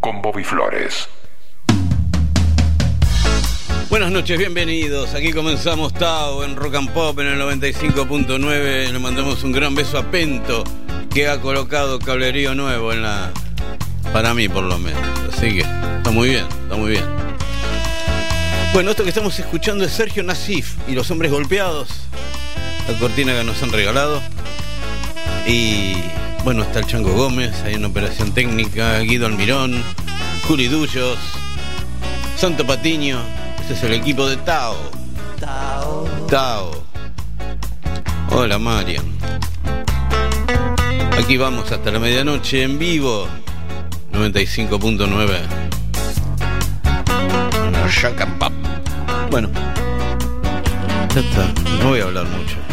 con Bobby Flores. Buenas noches, bienvenidos. Aquí comenzamos Tao en Rock and Pop en el 95.9. Le mandamos un gran beso a Pento, que ha colocado cablerío nuevo en la. Para mí, por lo menos. Así que está muy bien, está muy bien. Bueno, esto que estamos escuchando es Sergio Nasif y los hombres golpeados. La cortina que nos han regalado. Y bueno, está el Chango Gómez, hay una operación técnica, Guido Almirón, Juli Dullos, Santo Patiño. Este es el equipo de Tao. Tao. Tao. Hola, Marian. Aquí vamos hasta la medianoche en vivo. 95.9. Shaka Pop. Bueno. Ya está. No voy a hablar mucho.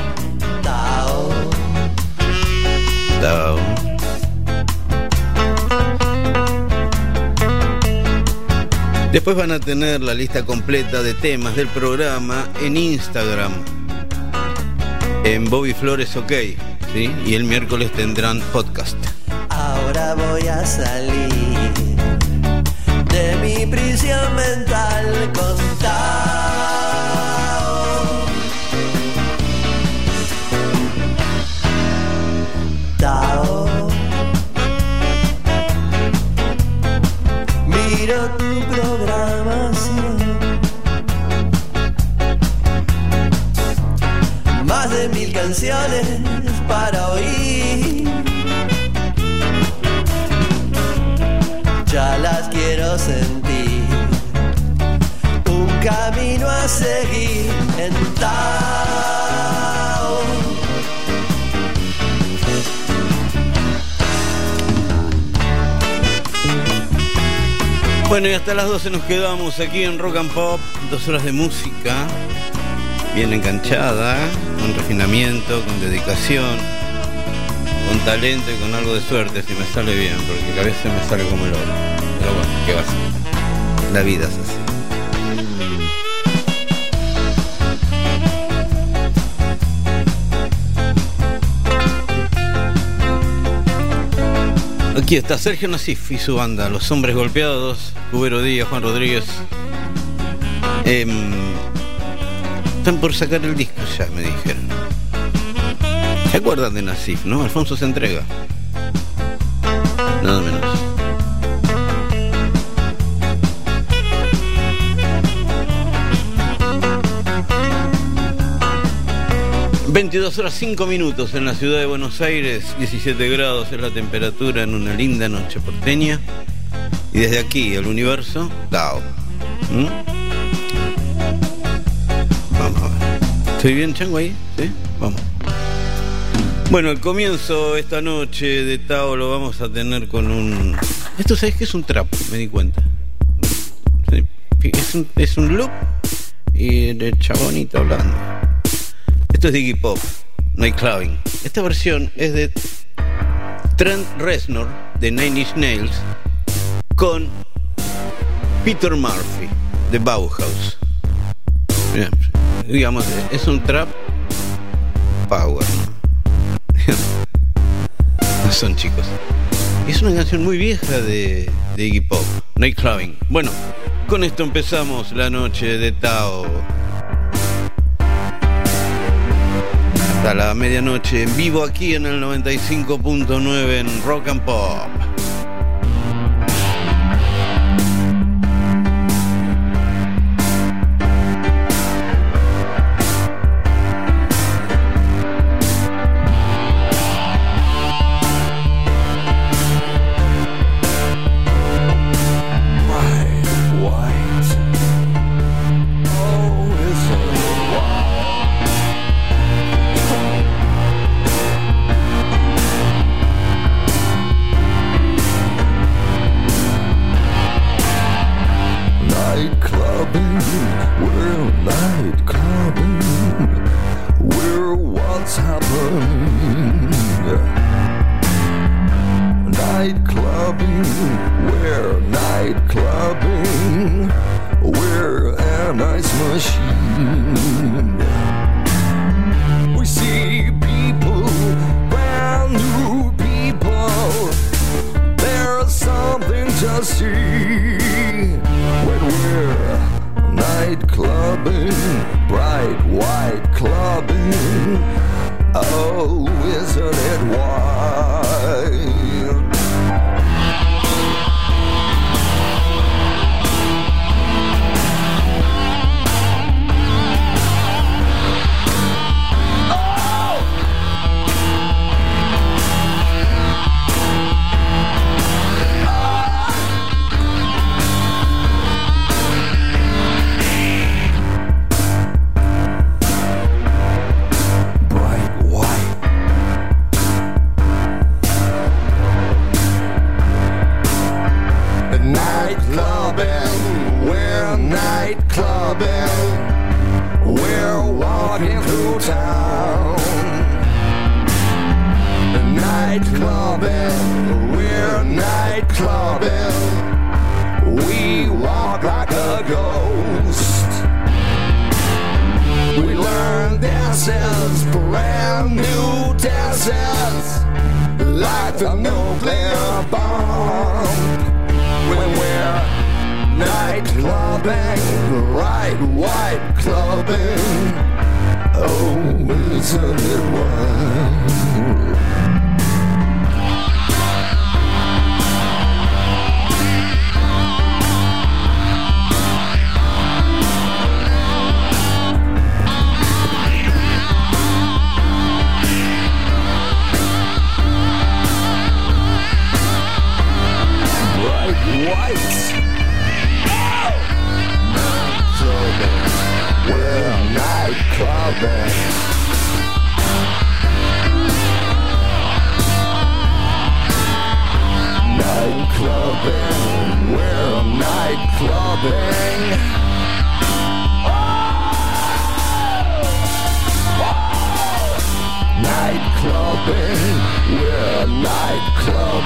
Después van a tener la lista completa de temas del programa en Instagram. En Bobby Flores OK. ¿sí? Y el miércoles tendrán podcast. Ahora voy a salir canciones para oír. Ya las quiero sentir. Un camino a seguir en Tao. Bueno, y hasta las 12 nos quedamos aquí en Rock and Pop. Dos horas de música. Bien enganchada, con refinamiento, con dedicación, con talento y con algo de suerte, si me sale bien, porque a veces me sale como el oro. Pero bueno, ¿qué va a ser? La vida es así. Aquí está Sergio Nasif y su banda, Los Hombres Golpeados, Cubero Díaz, Juan Rodríguez. Em, por sacar el disco ya, me dijeron. ¿Se acuerdan de Nasif, no? Alfonso se entrega. Nada menos. ...22 horas 5 minutos en la ciudad de Buenos Aires... ...17 grados es la temperatura en una linda noche porteña... ...y desde aquí, el universo, Tao. ¿Mm? ¿Estoy bien, Chango, ahí? ¿Sí? Vamos. Bueno, el comienzo esta noche de Tao lo vamos a tener con un... Esto, ¿sabes qué es un trap? Me di cuenta. Es un, es un loop y el chabonito hablando. Esto es de Iggy Pop, Night Clubbing. Esta versión es de Trent Reznor de Nine Inch Nails con Peter Murphy de Bauhaus. Digamos, es un trap power, son chicos. Es una canción muy vieja de, de Iggy Pop, Night Clubbing. Bueno, con esto empezamos la noche de Tao. Hasta la medianoche en vivo aquí en el 95.9 en Rock and Pop.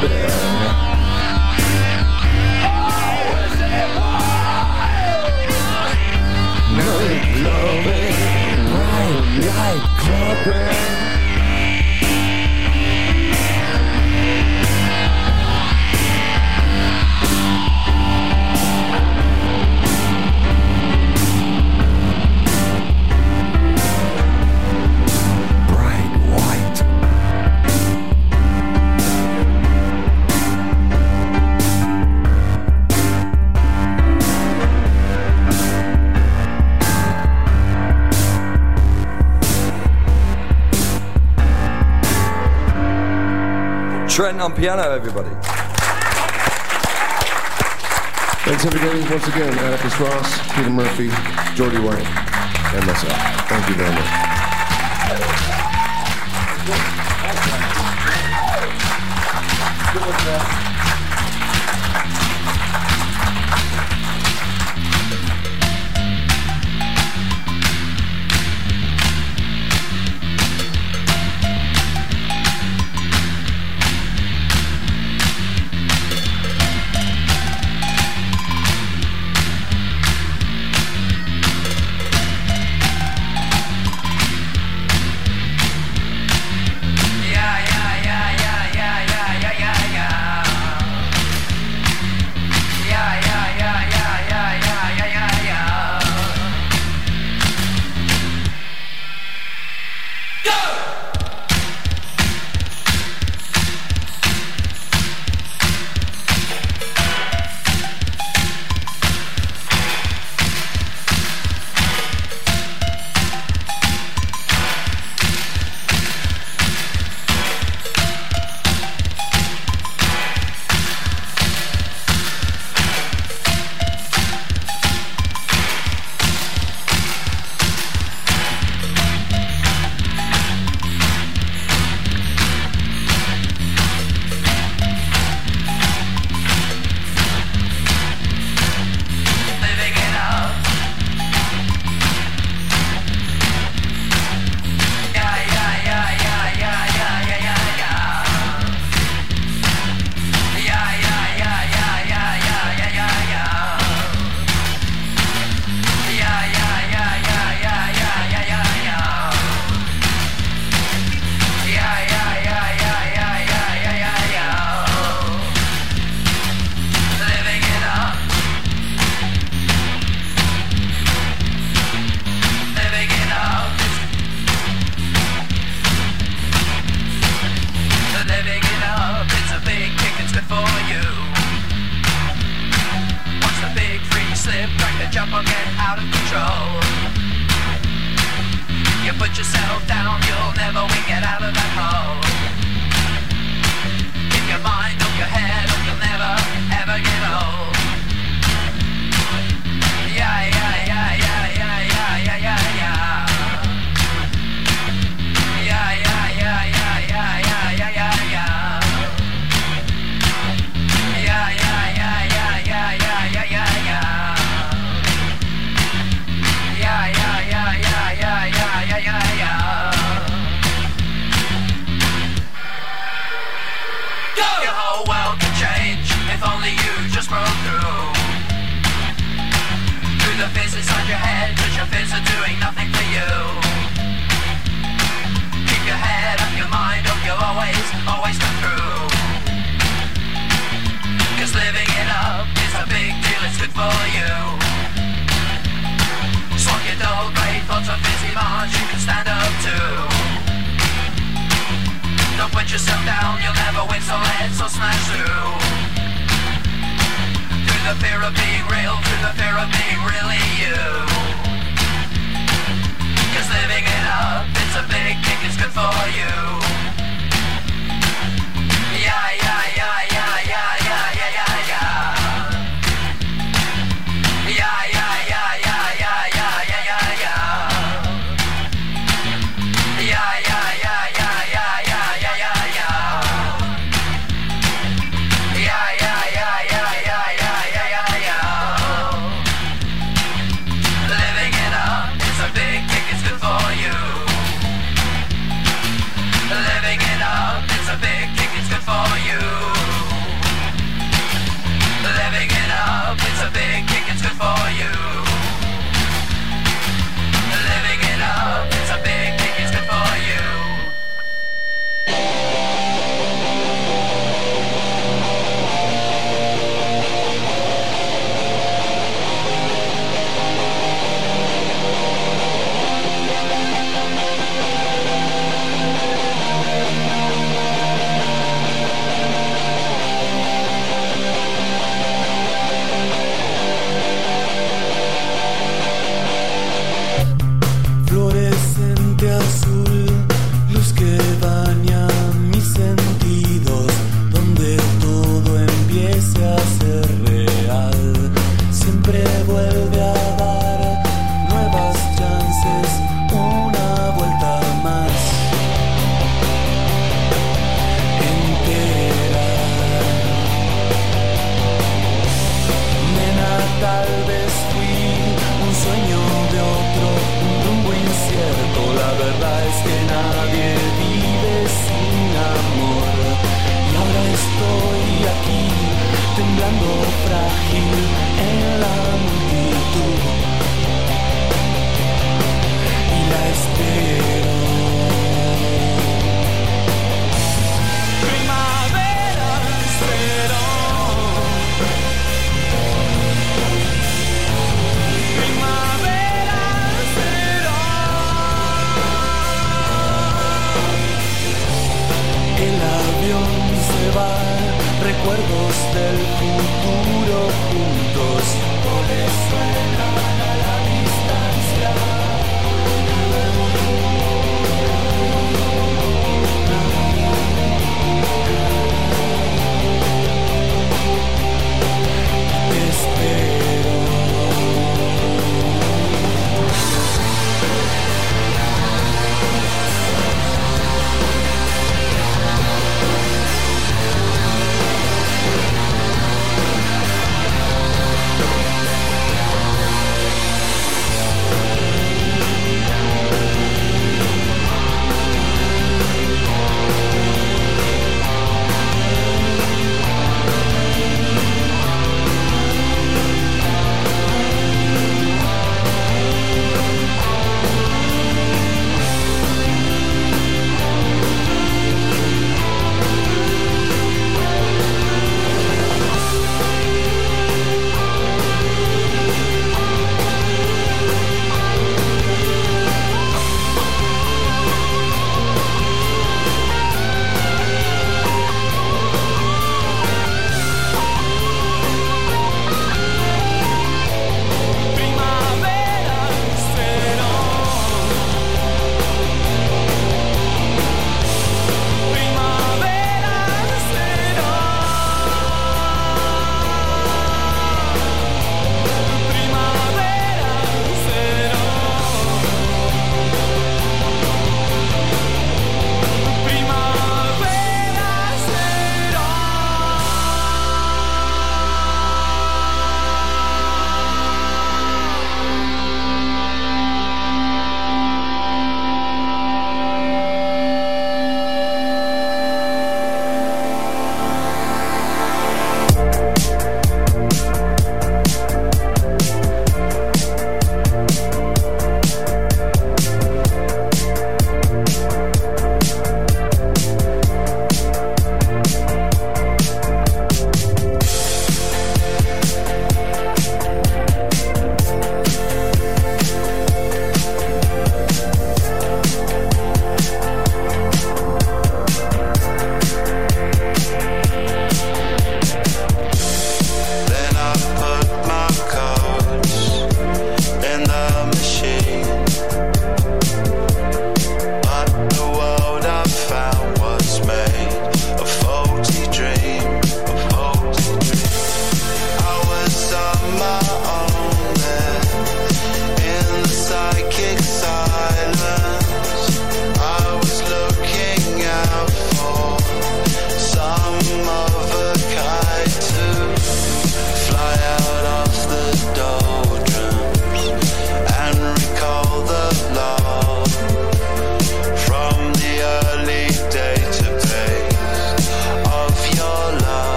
bed On piano, everybody. Thanks, everybody, once again. Atticus Ross, Peter Murphy, Jordy White, and myself. Thank you very much. Good one,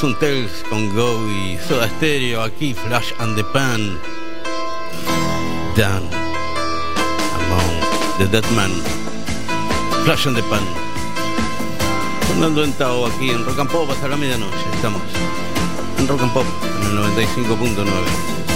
Nelson Tells con Gobi, Soda Stereo, aquí Flash and the Pan, Dan, Among, The Dead Man, Flash and the Pan. Sonando en Tao aquí en Rock and Pop hasta la medianoche, estamos en Rock and Pop en el 95.9.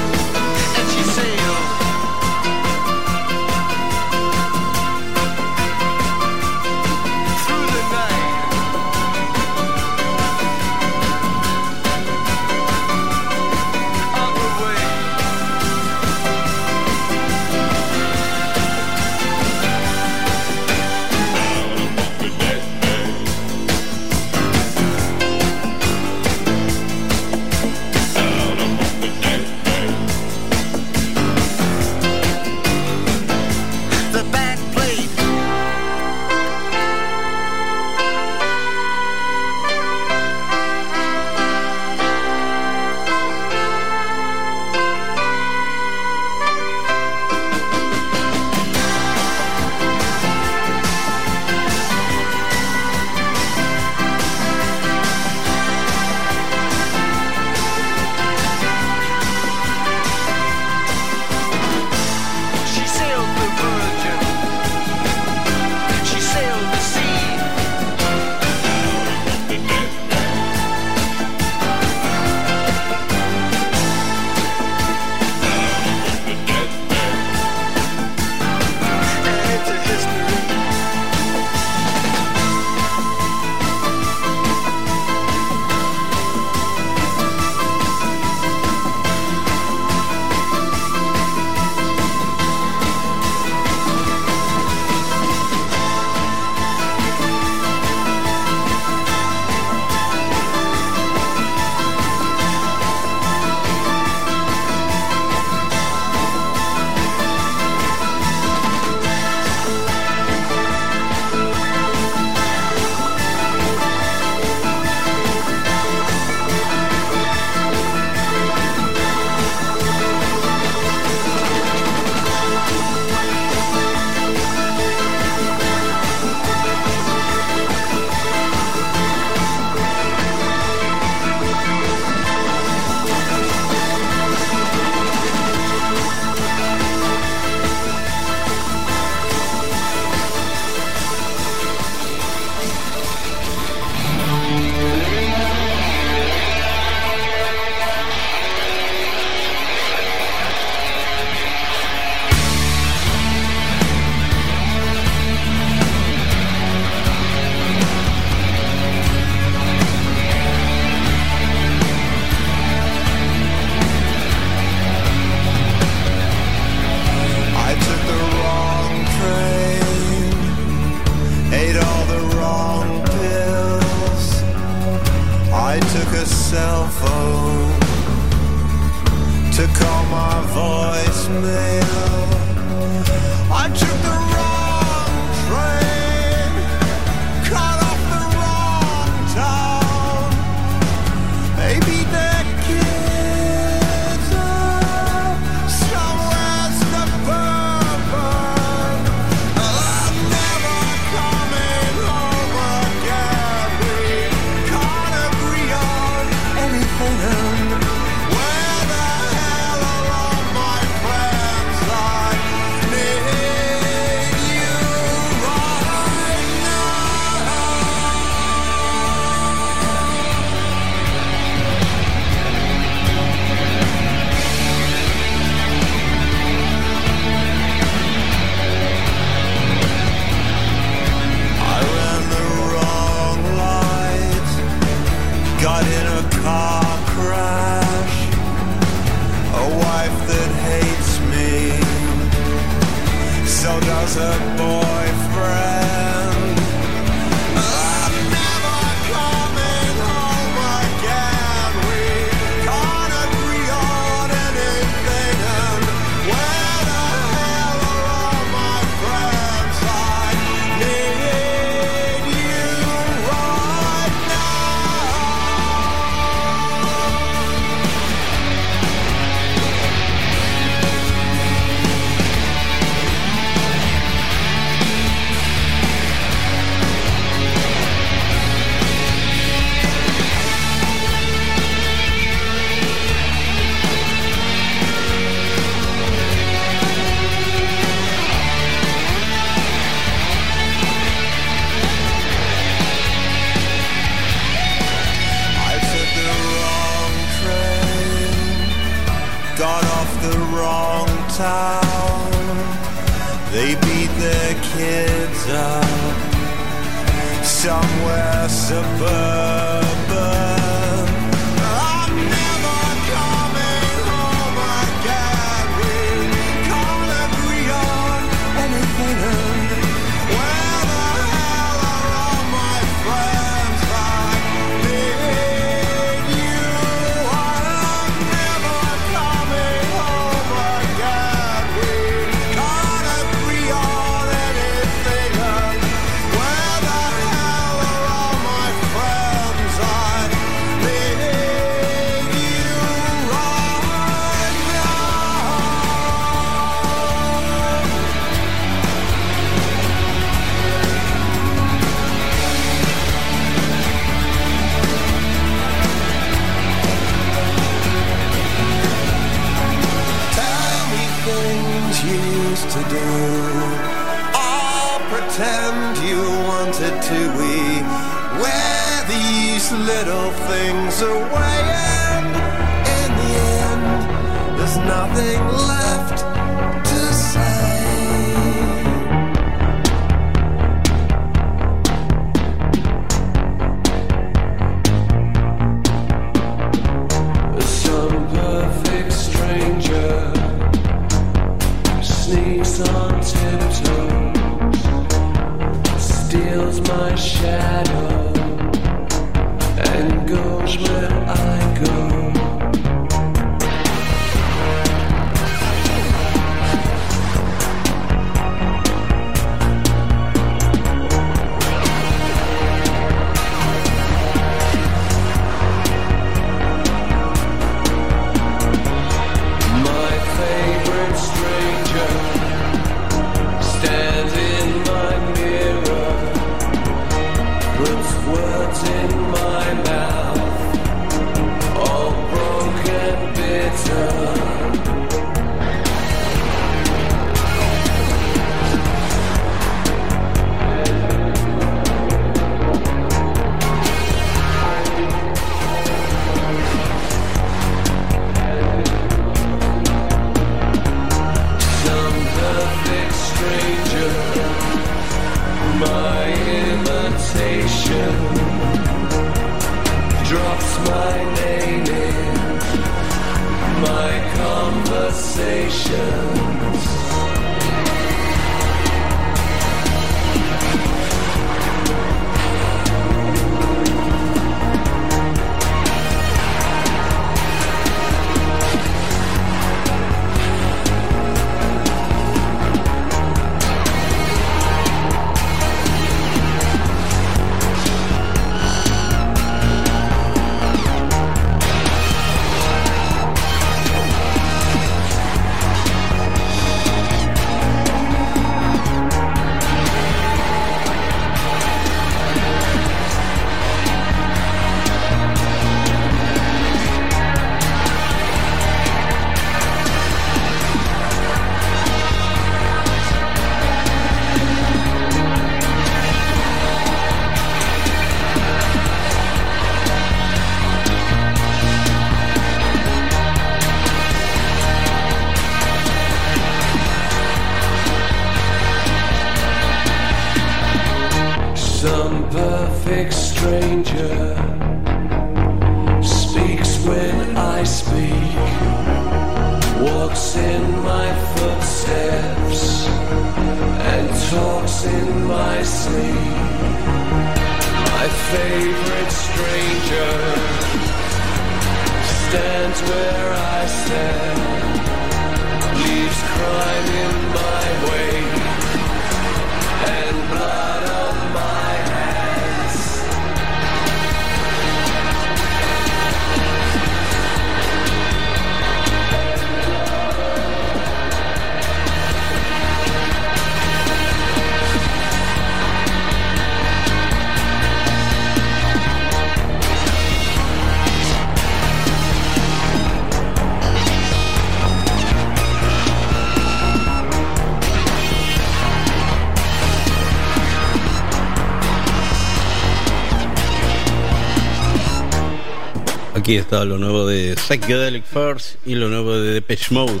Aquí está lo nuevo de Psychedelic First y lo nuevo de Depeche Mode.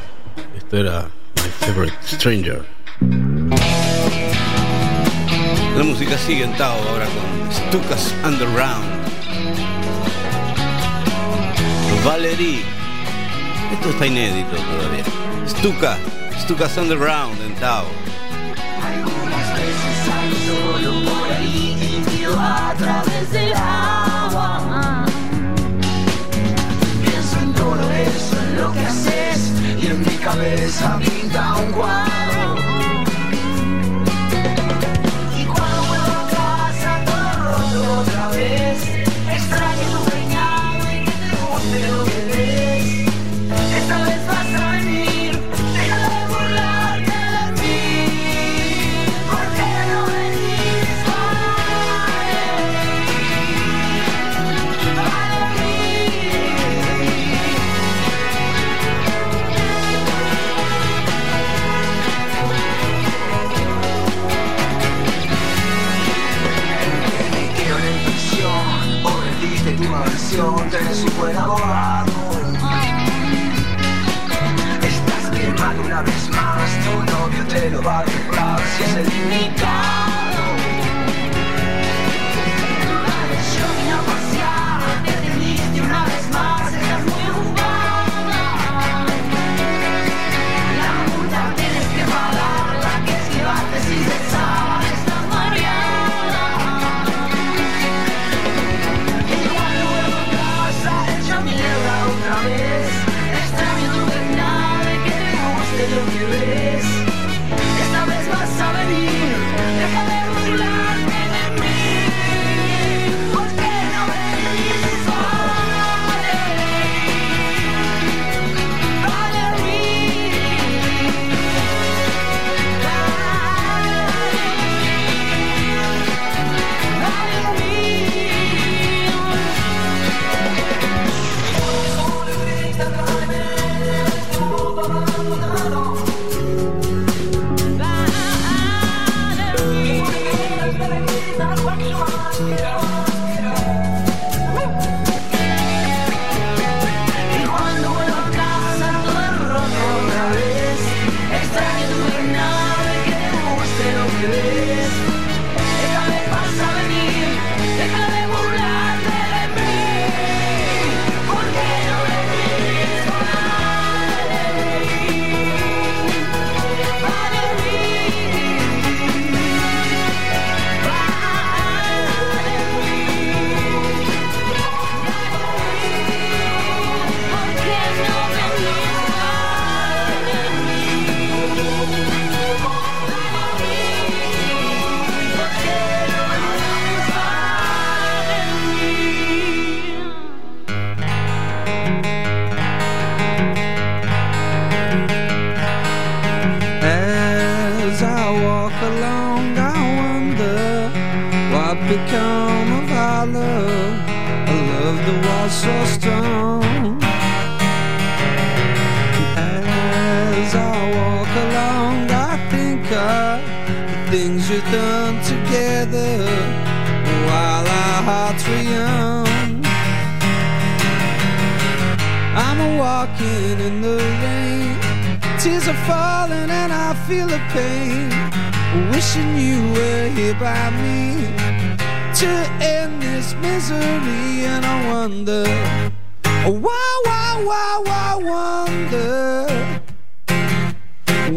Esto era My Favorite Stranger. La música sigue en Tao ahora con Stukas Underground. Valerie. Esto está inédito todavía. Stuka, Stukas Underground en Tao. 3,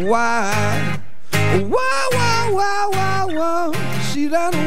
why, why, why, why, why, why should I?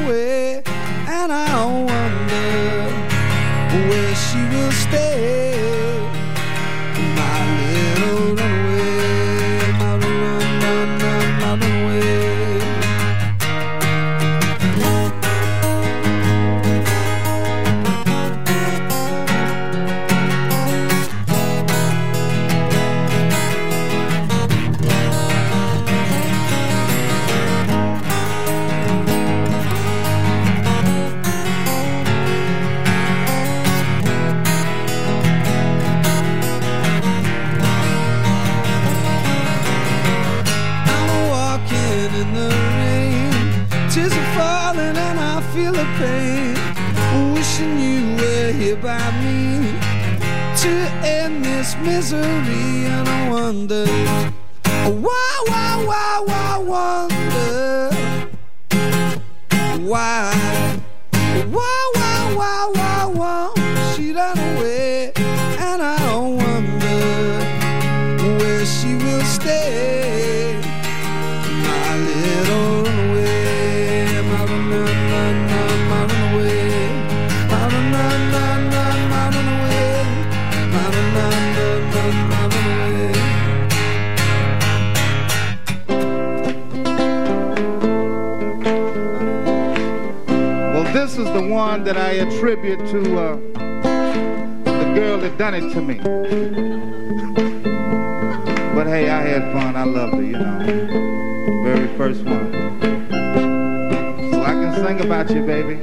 one that I attribute to uh, the girl that done it to me. but hey, I had fun. I loved it, you know. Very first one. So I can sing about you, baby.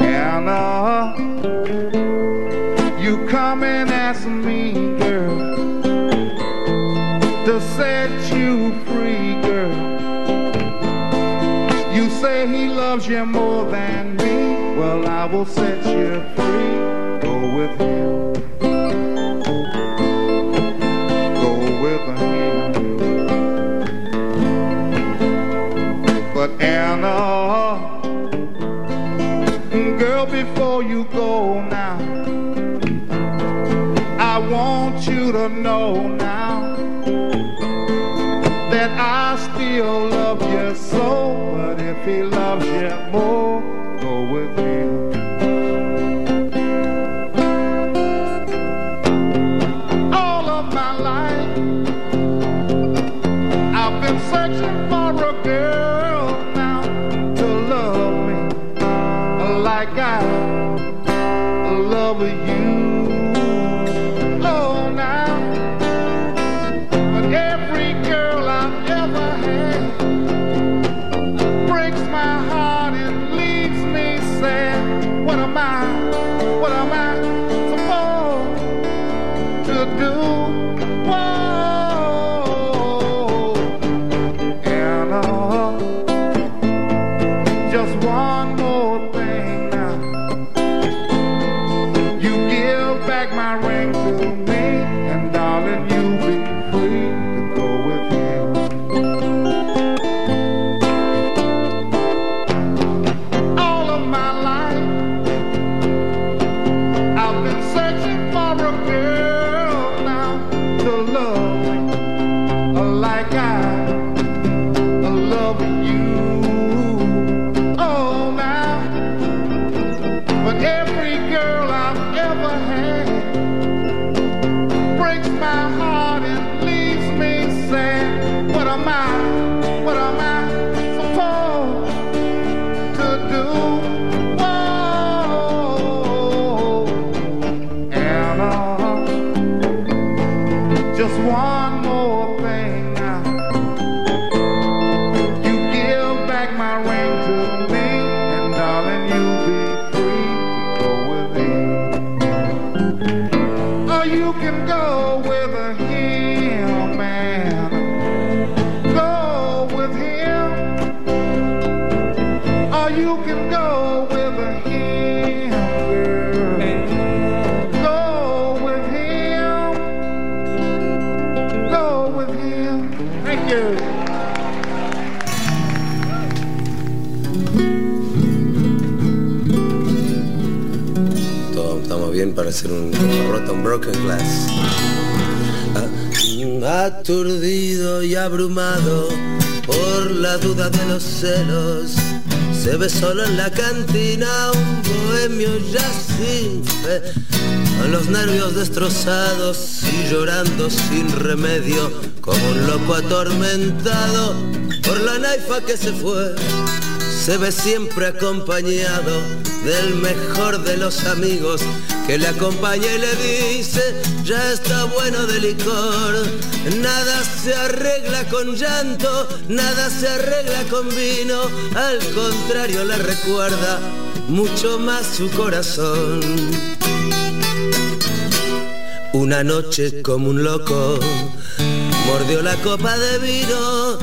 Anna, you come and ask me. loves you more than me, well, I will set you free. Go with him. Go with him. But Anna, girl, before you go now, I want you to know now that I still he loves you. Solo en la cantina un bohemio ya sin fe, con los nervios destrozados y llorando sin remedio, como un loco atormentado por la naifa que se fue. Se ve siempre acompañado del mejor de los amigos que le acompaña y le dice, ya está bueno de licor. Nada se arregla con llanto, nada se arregla con vino, al contrario le recuerda mucho más su corazón. Una noche como un loco, mordió la copa de vino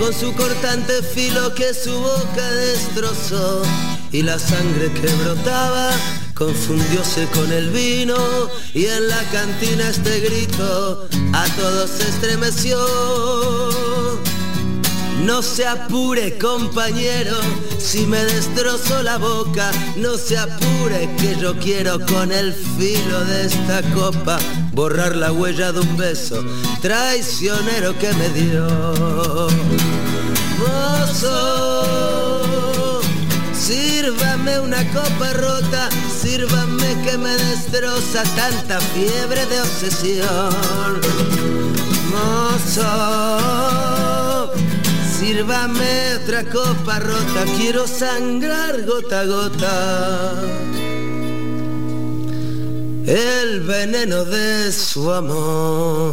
con su cortante filo que su boca destrozó y la sangre que brotaba confundióse con el vino y en la cantina este grito a todos se estremeció. No se apure compañero, si me destrozo la boca, no se apure que yo quiero con el filo de esta copa borrar la huella de un beso traicionero que me dio. Mozo, sírvame una copa rota, sírvame que me destroza tanta fiebre de obsesión. Mozo, Sírvame otra copa rota, quiero sangrar gota a gota. El veneno de su amor.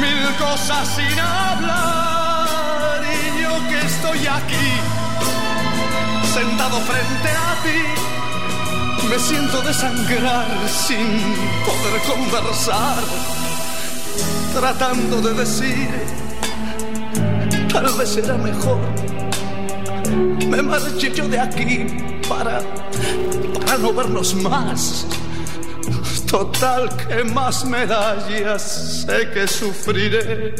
mil cosas sin hablar. Y yo que estoy aquí, sentado frente a ti, me siento desangrar sin poder conversar tratando de decir, tal vez será mejor, me marche yo de aquí para, para no vernos más. Total, que más me da? Ya sé que sufriré,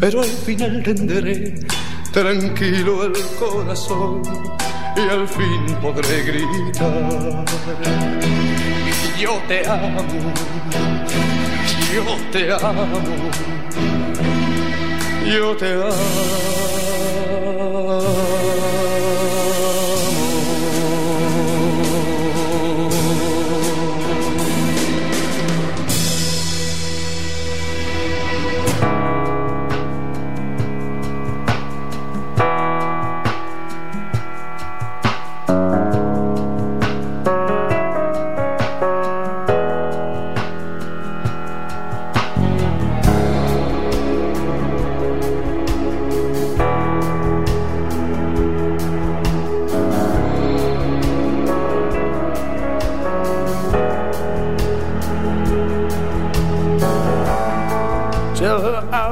pero al final tendré tranquilo el corazón y al fin podré gritar. Yo te amo, yo te amo, yo te amo.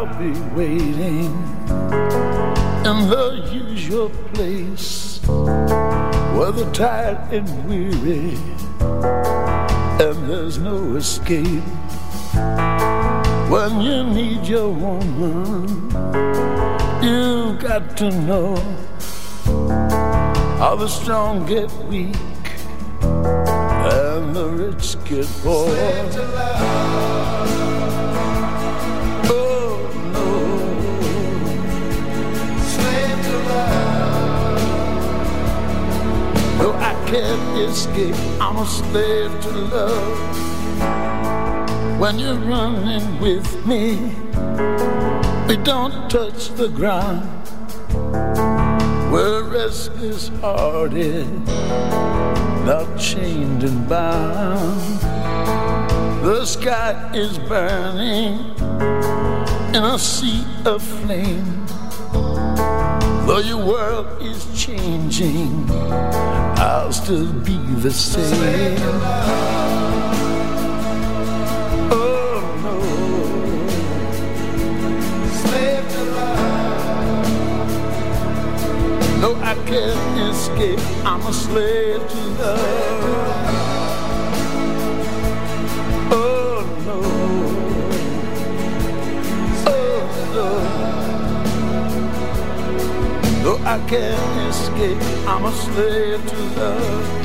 I'll be waiting in her usual place where the tired and weary and there's no escape. When you need your woman, you've got to know how the strong get weak and the rich get poor. Can't escape. I'm a slave to love. When you're running with me, we don't touch the ground. We're restless hearted, not chained and bound. The sky is burning in a sea of flame. Though your world is changing, I'll still be the same. Oh no. No, I can't escape. I'm a slave to love. I can't escape. I'm a slave to love.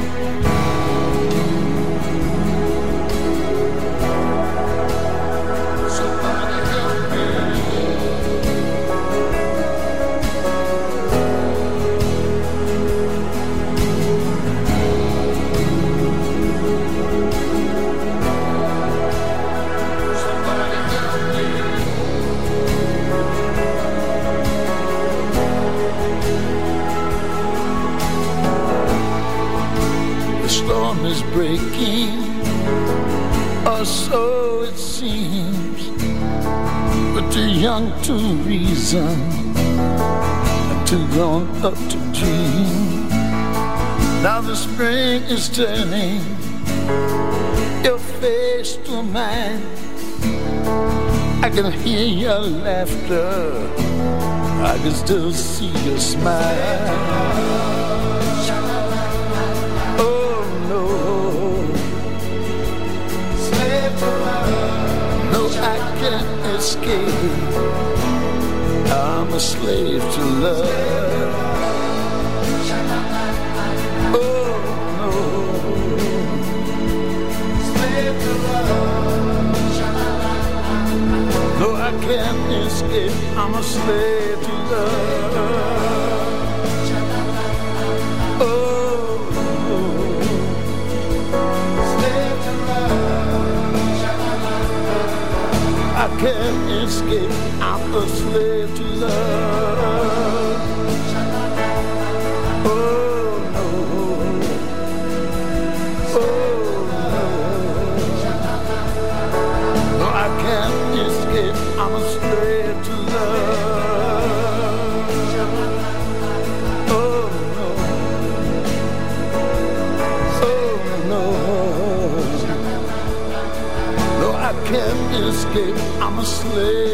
So it seems. But too young to reason, too grown up to dream. Now the spring is turning your face to mine. I can hear your laughter, I can still see your smile. I'm a slave to love. Oh no. Slave to love. No, I can't escape. I'm a slave to love. Can't escape. I'm a slave place.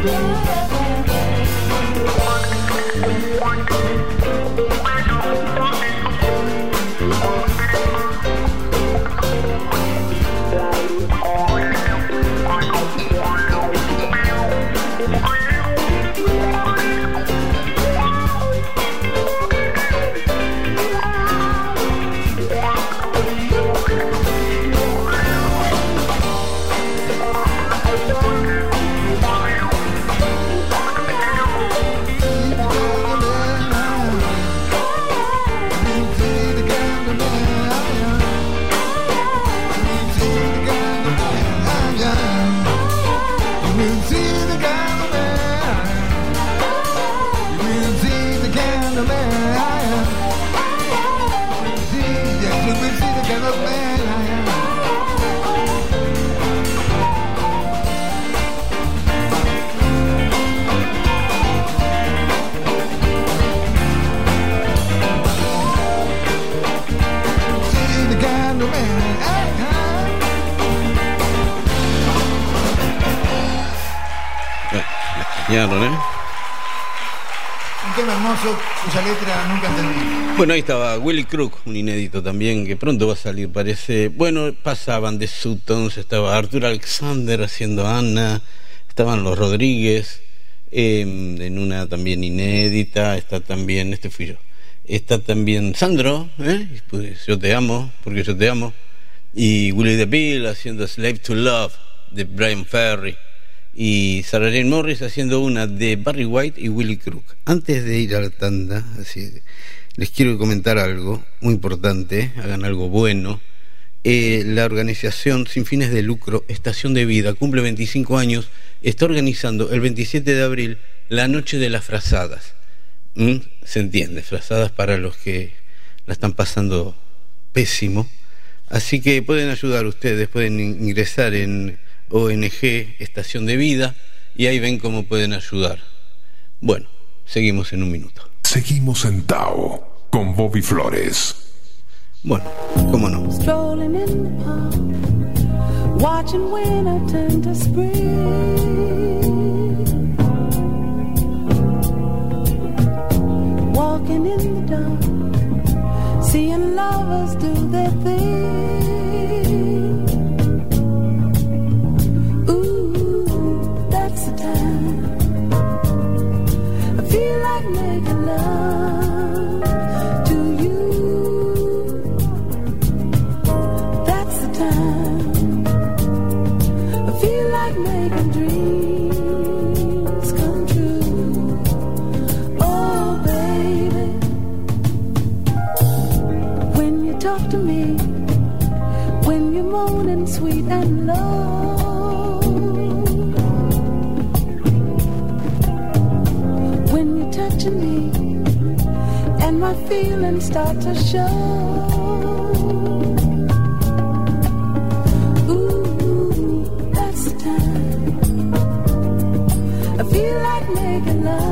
Então, Bueno, ahí estaba Willy Crook, un inédito también, que pronto va a salir, parece. Bueno, pasaban de Sutons, estaba Arthur Alexander haciendo Ana, estaban los Rodríguez, eh, en una también inédita, está también, este fui yo, está también Sandro, ¿eh? Pues, yo te amo, porque yo te amo, y Willie DeVille haciendo Slave to Love, de Brian Ferry y Sarah Jane Morris haciendo una de Barry White y Willie Crook. Antes de ir a la tanda, así, les quiero comentar algo muy importante, hagan algo bueno. Eh, la organización sin fines de lucro Estación de Vida cumple 25 años, está organizando el 27 de abril la Noche de las Frazadas. ¿Mm? Se entiende, frazadas para los que la están pasando pésimo. Así que pueden ayudar ustedes, pueden ingresar en ONG Estación de Vida y ahí ven cómo pueden ayudar. Bueno, seguimos en un minuto. Seguimos en Tao con Bobby Flores. Bueno, cómo no. Strolling in the park, watching winter turn to spring. Walking in the dark, seeing lovers do their thing. Sweet and low. When you're touching me, and my feelings start to show. Ooh, that's the time. I feel like making love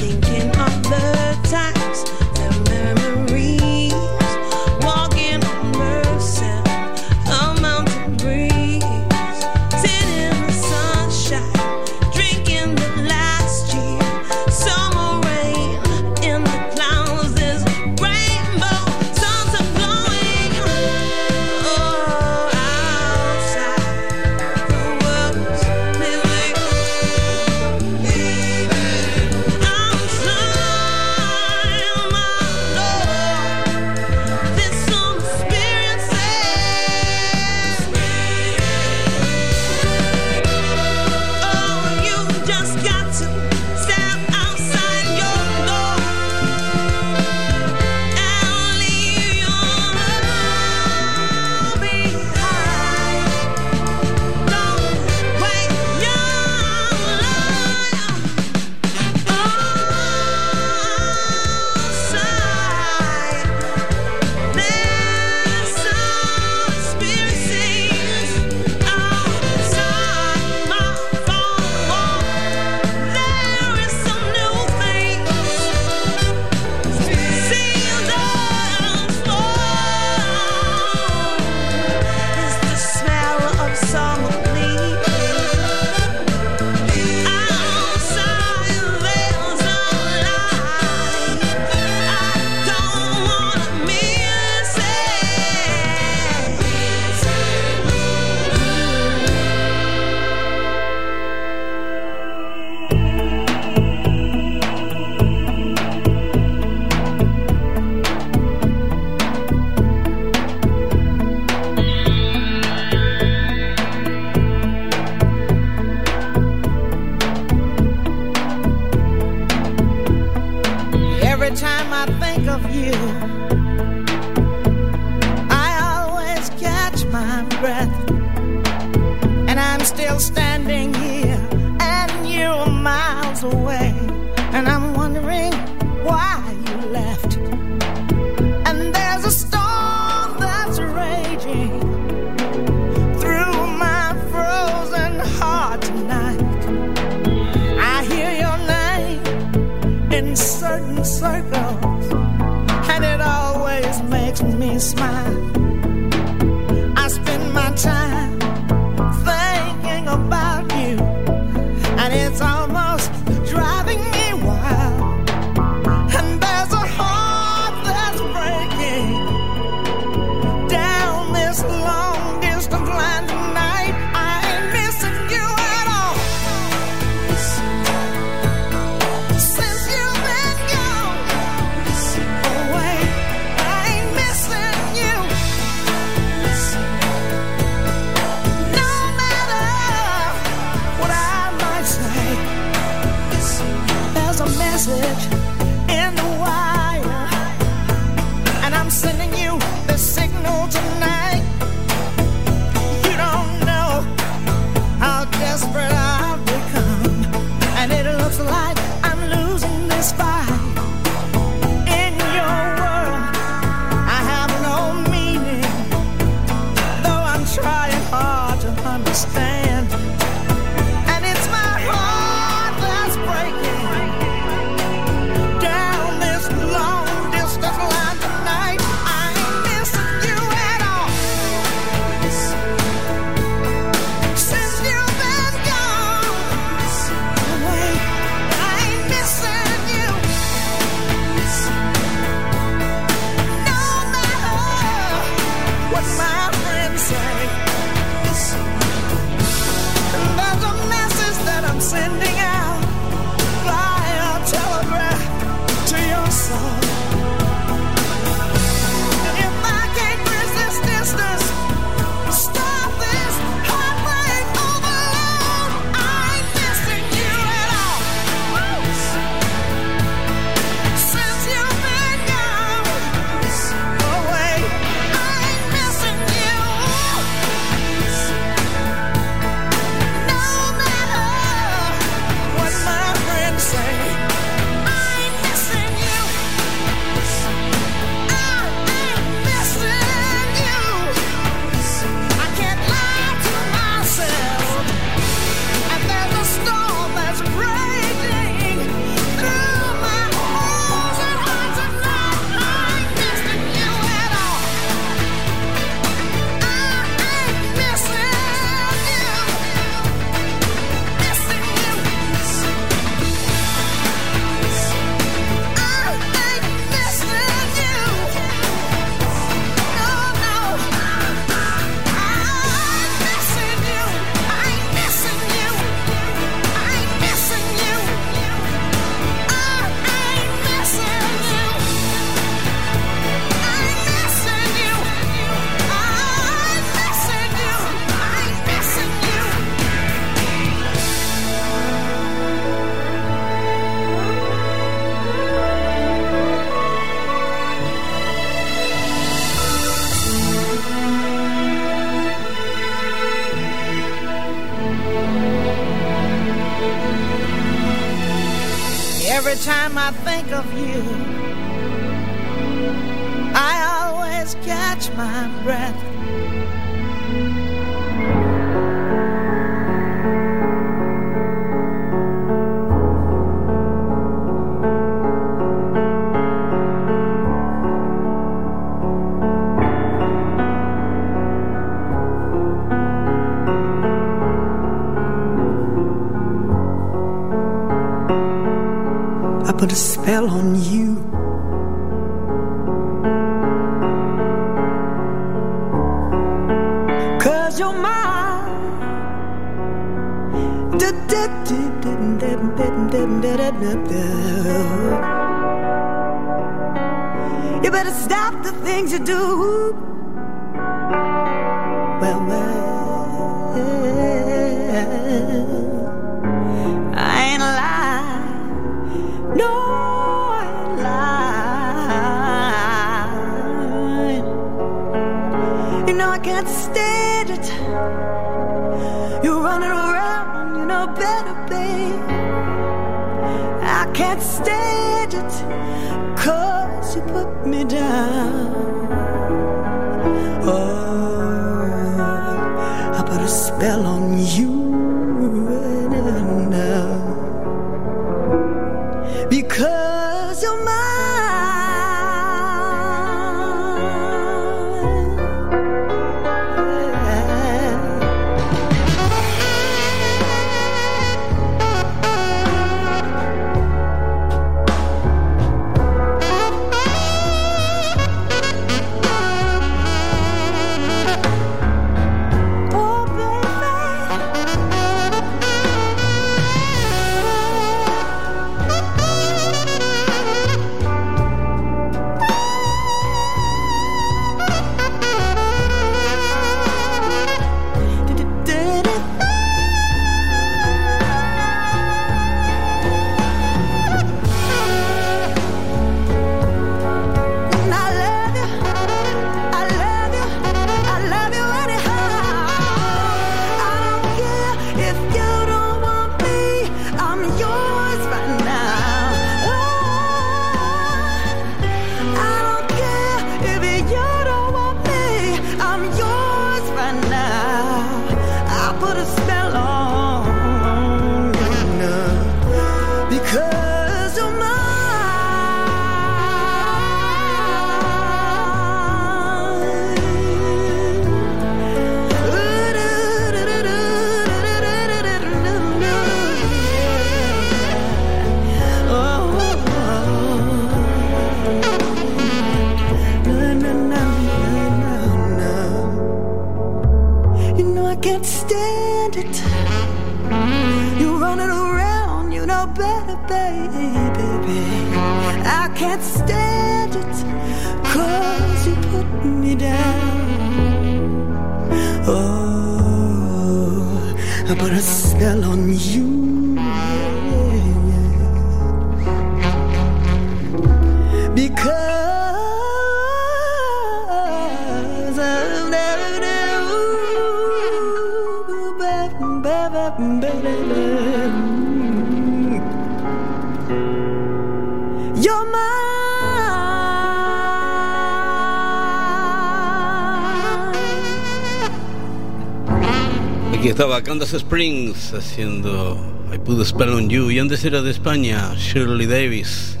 Candace Springs haciendo I Put a Spell on You. Y antes era de España, Shirley Davis.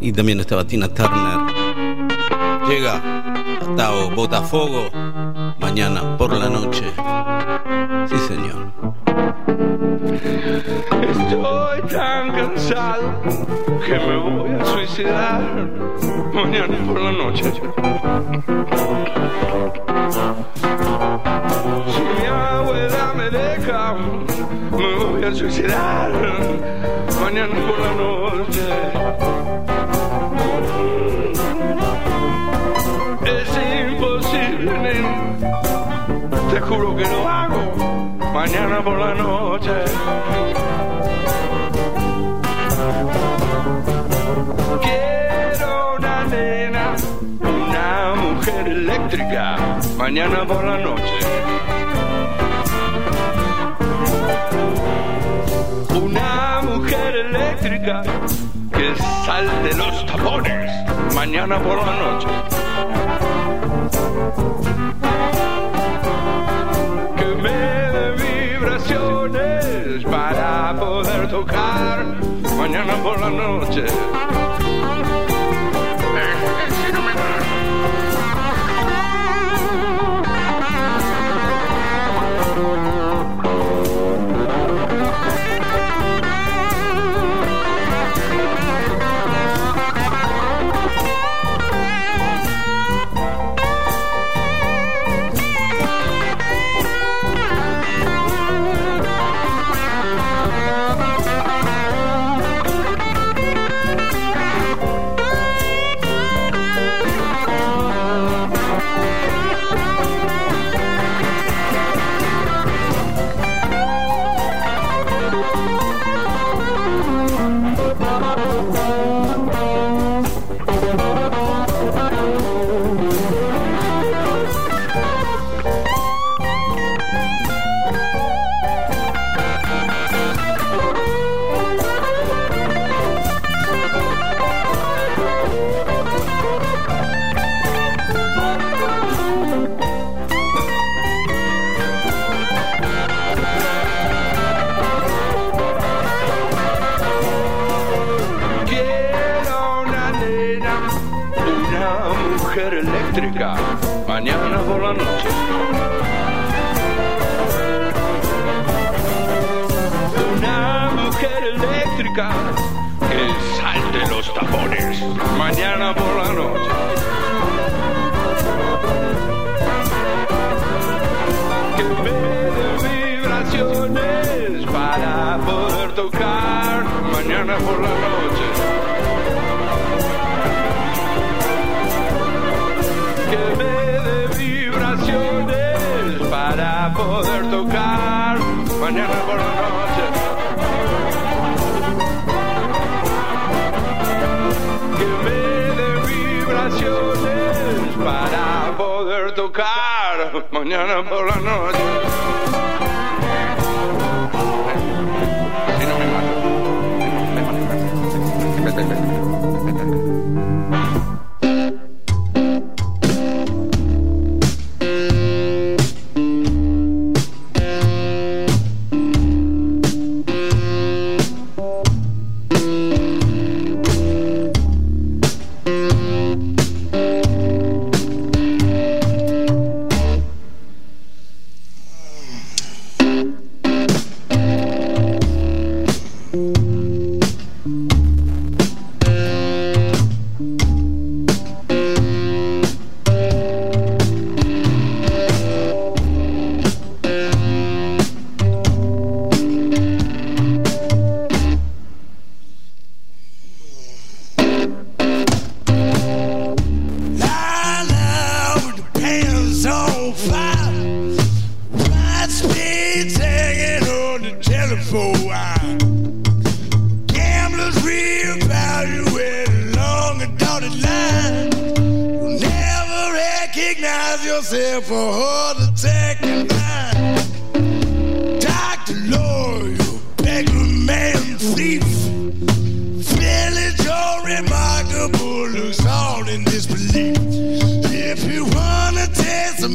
Y también estaba Tina Turner. Llega hasta Botafogo mañana por la noche. Sí, señor. Estoy tan cansado que me voy a suicidar mañana por la noche. se suicidaron mañana por la noche. Es imposible, te juro que lo hago mañana por la noche. Quiero una nena, una mujer eléctrica, mañana por la noche. que sal de los tapones mañana por la noche. Que me dé vibraciones para poder tocar mañana por la noche. Tocar mañana por la noche. que me dé vibraciones para poder tocar mañana por la noche. Que me dé vibraciones para poder tocar mañana por la noche.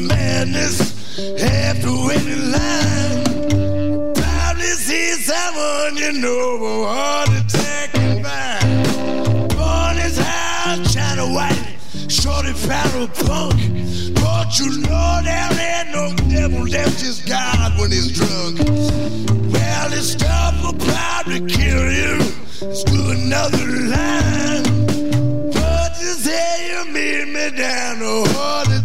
Madness, wait in line. Probably see someone you know for heart attack and mine. Born is high, China white, shorty powder punk. But you know there ain't no devil left just God when he's drunk. Well, this stuff will probably kill you. Let's do another line. But you say you meet me down a heart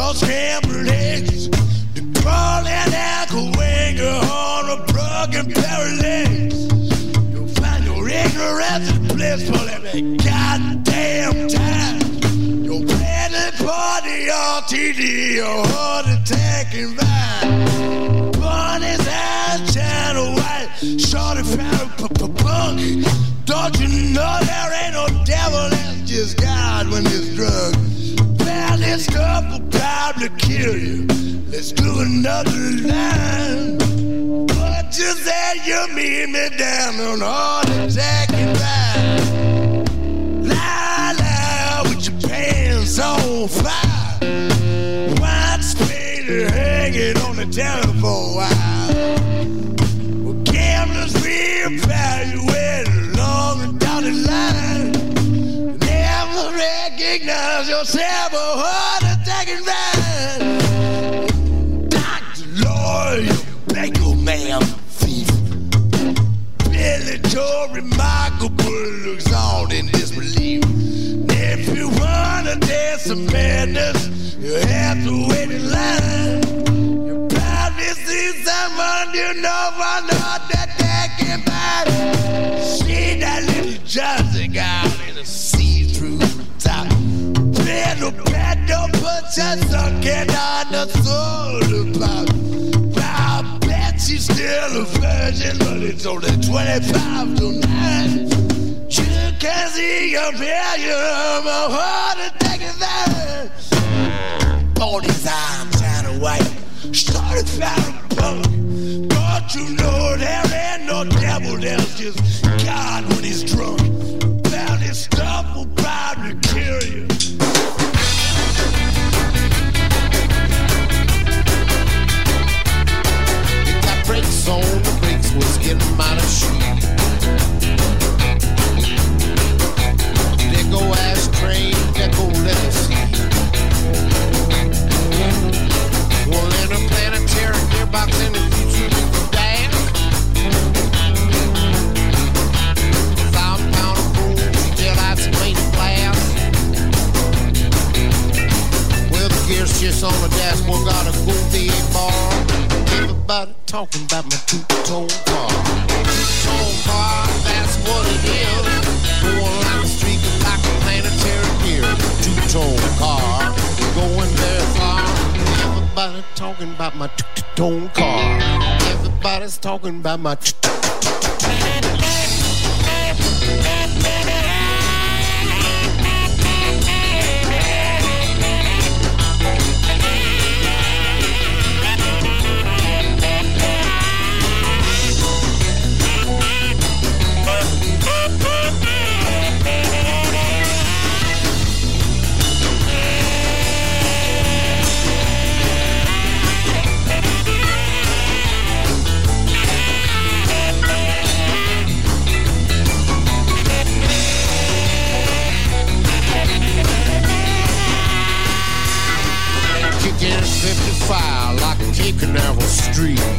så skambelagt the crawling echoinger on a broken pair of legs. You'll find your ignorance is blissful every goddamn time. You're planning for the RTD, your heart attack and ride. Born eyes, channel white, short and proud, punk. Don't you know there ain't no devil, that's just God when he's drunk Found this couple probably kill you. Let's do another line. But you said you meet me down on heart attack and vine. Lie, lie with your pants on fire. White spader hanging on the telephone wire. Well, gamblers reevaluate recognize yourself a heart attack and vine. Doctor, lawyer, banker, man, thief. Billy Joe, remarkable, looks on in disbelief. If you wanna dance some madness, you have to wait in line. You probably see someone you know from not that they can buy. See that little Johnson guy Little pet don't put your sucking on the soda pop. I bet she's still a virgin, but it's only 25 to 9. You can see your failure, my heart attack is there. Body's arms out of white, started found a punk. Don't you know there ain't no devil, there's just God when he's drunk. This stuff will probably kill you. It got brakes on, the brakes was getting out of there go legacy. Well, gearbox talking about my two-tone car. Two-tone car, that's what it is. Going like a streak like a planetary gear. Two-tone car, going very far. Everybody talking about my two-tone car. Everybody's talking about my two-tone street.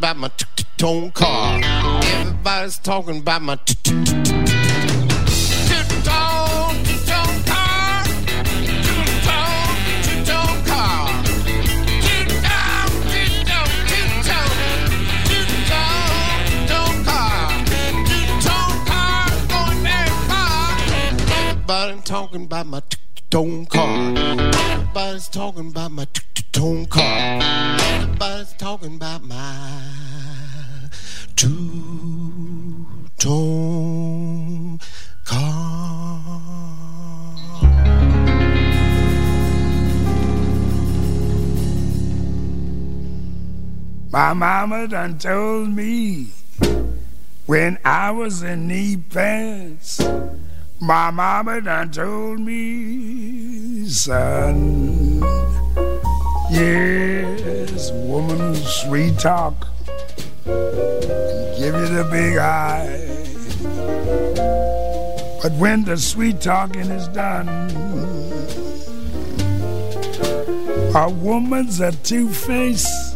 About my tone car. Everybody's talking about my two-tone two-tone car. Two-tone two-tone car. Two-tone two-tone two-tone two-tone two-tone car. Two-tone car going very talking about my two-tone car. Everybody's talking about My mama done told me when I was in knee pants. My mama done told me, son. Yes, woman, sweet talk. Give you the big eye. But when the sweet talking is done, a woman's a two-face,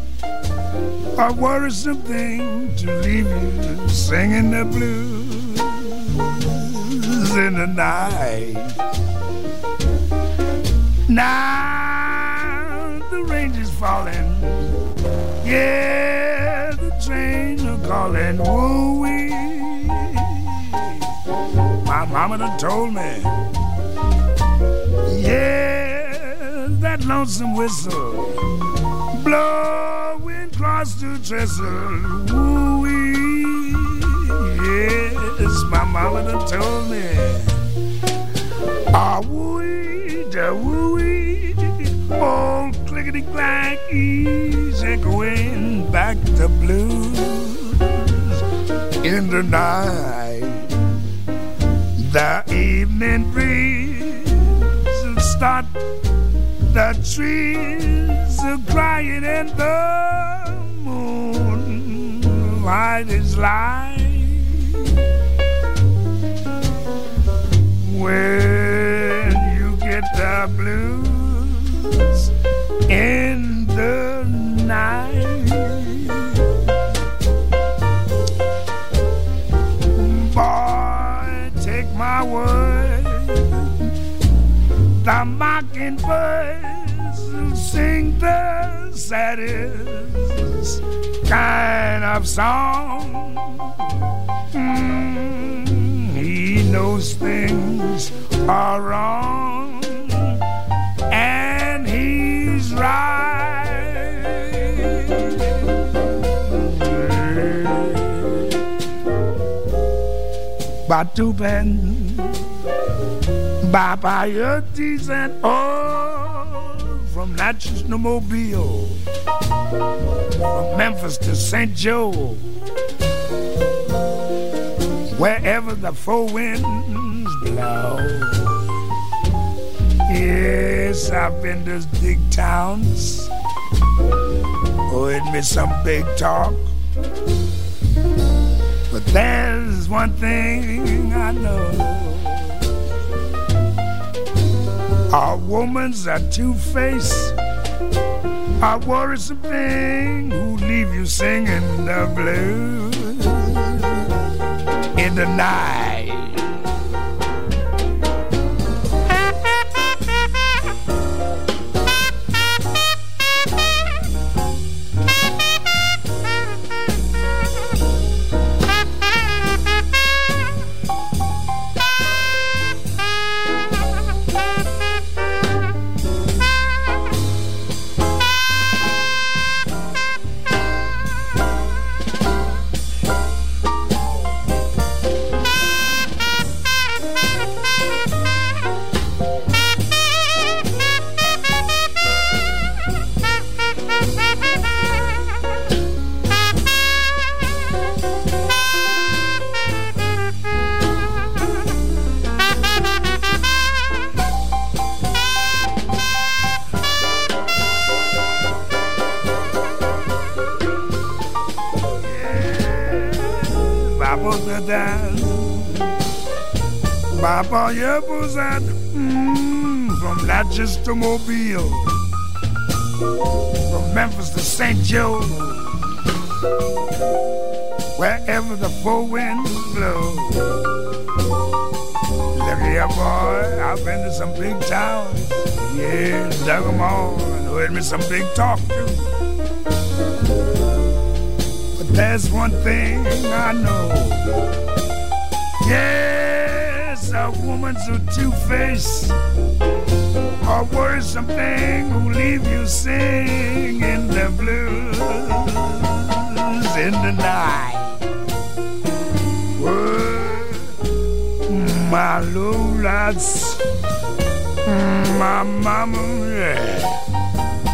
a worrisome thing to leave you singing the blues in the night. Now the rain is falling. Yeah, the train are calling. Woo wee. My mama done told me. Yeah, that lonesome whistle blowing across the trestle. Woo. Yes, my mama done told me. Ah, woo da woo. Oh, clickety clack, easy going back to blues in the night. The evening breeze will start the trees are crying and the light is light. When you get the blues in the night, boy, take my word, the mockingbirds will sing the saddest kind of song. Mm, he knows things are wrong, and he's right. Batuben, Baba Yurtis and all from Natchez to Mobile, from Memphis to St. Joe, wherever the four winds blow. Yes, I've been to big towns. Oh, it me some big talk. But there's one thing I know. A woman's a two-face, a worrisome thing who leave you singing the blues in the night. Been to some big towns. Yeah, dug 'em all and heard me some big talk too. But there's one thing I know. Yes, a woman's a two-faced, a worrisome thing who leave you singing in the blues in the night. Whoa, my lowlights, my mama, yeah.